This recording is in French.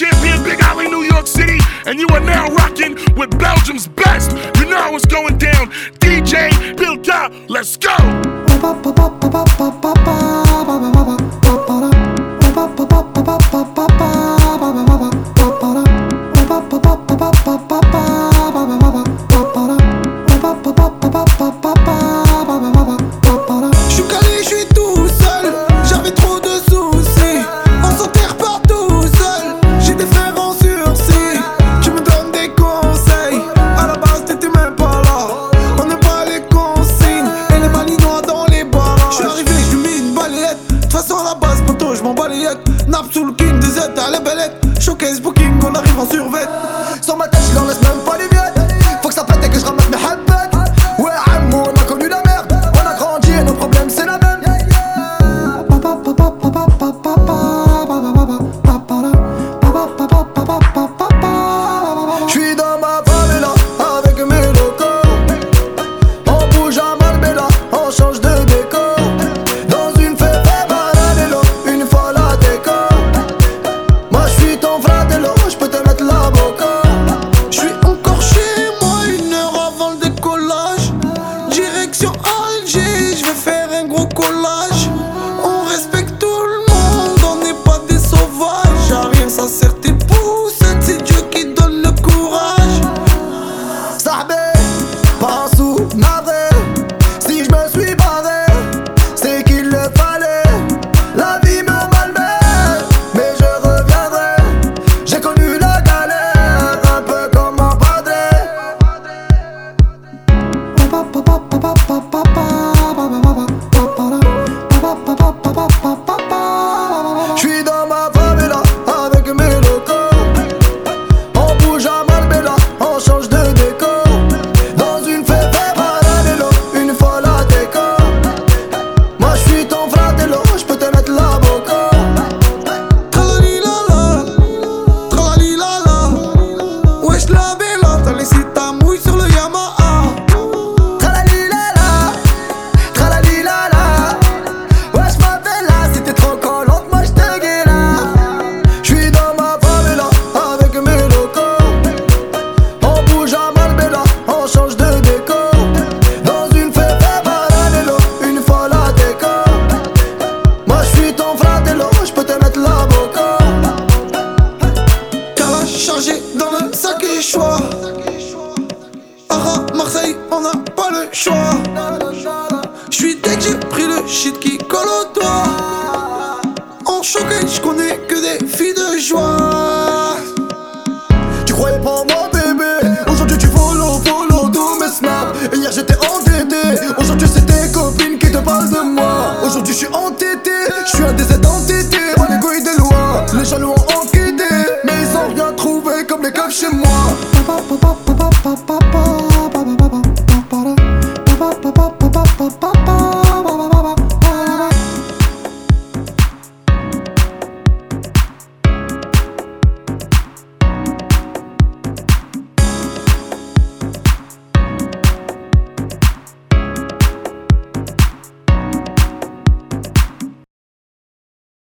champion Big Alley, New York City, and you are now rocking with Belgium's best. You know I it's going down. DJ build up, let's go. tape sous le king des Z à la bellette. Showcase booking, on arrive en survêt. Sans ma tête, je leur même solicita on n'a pas le choix. J'suis dès que j'ai pris le shit qui colle au doigt.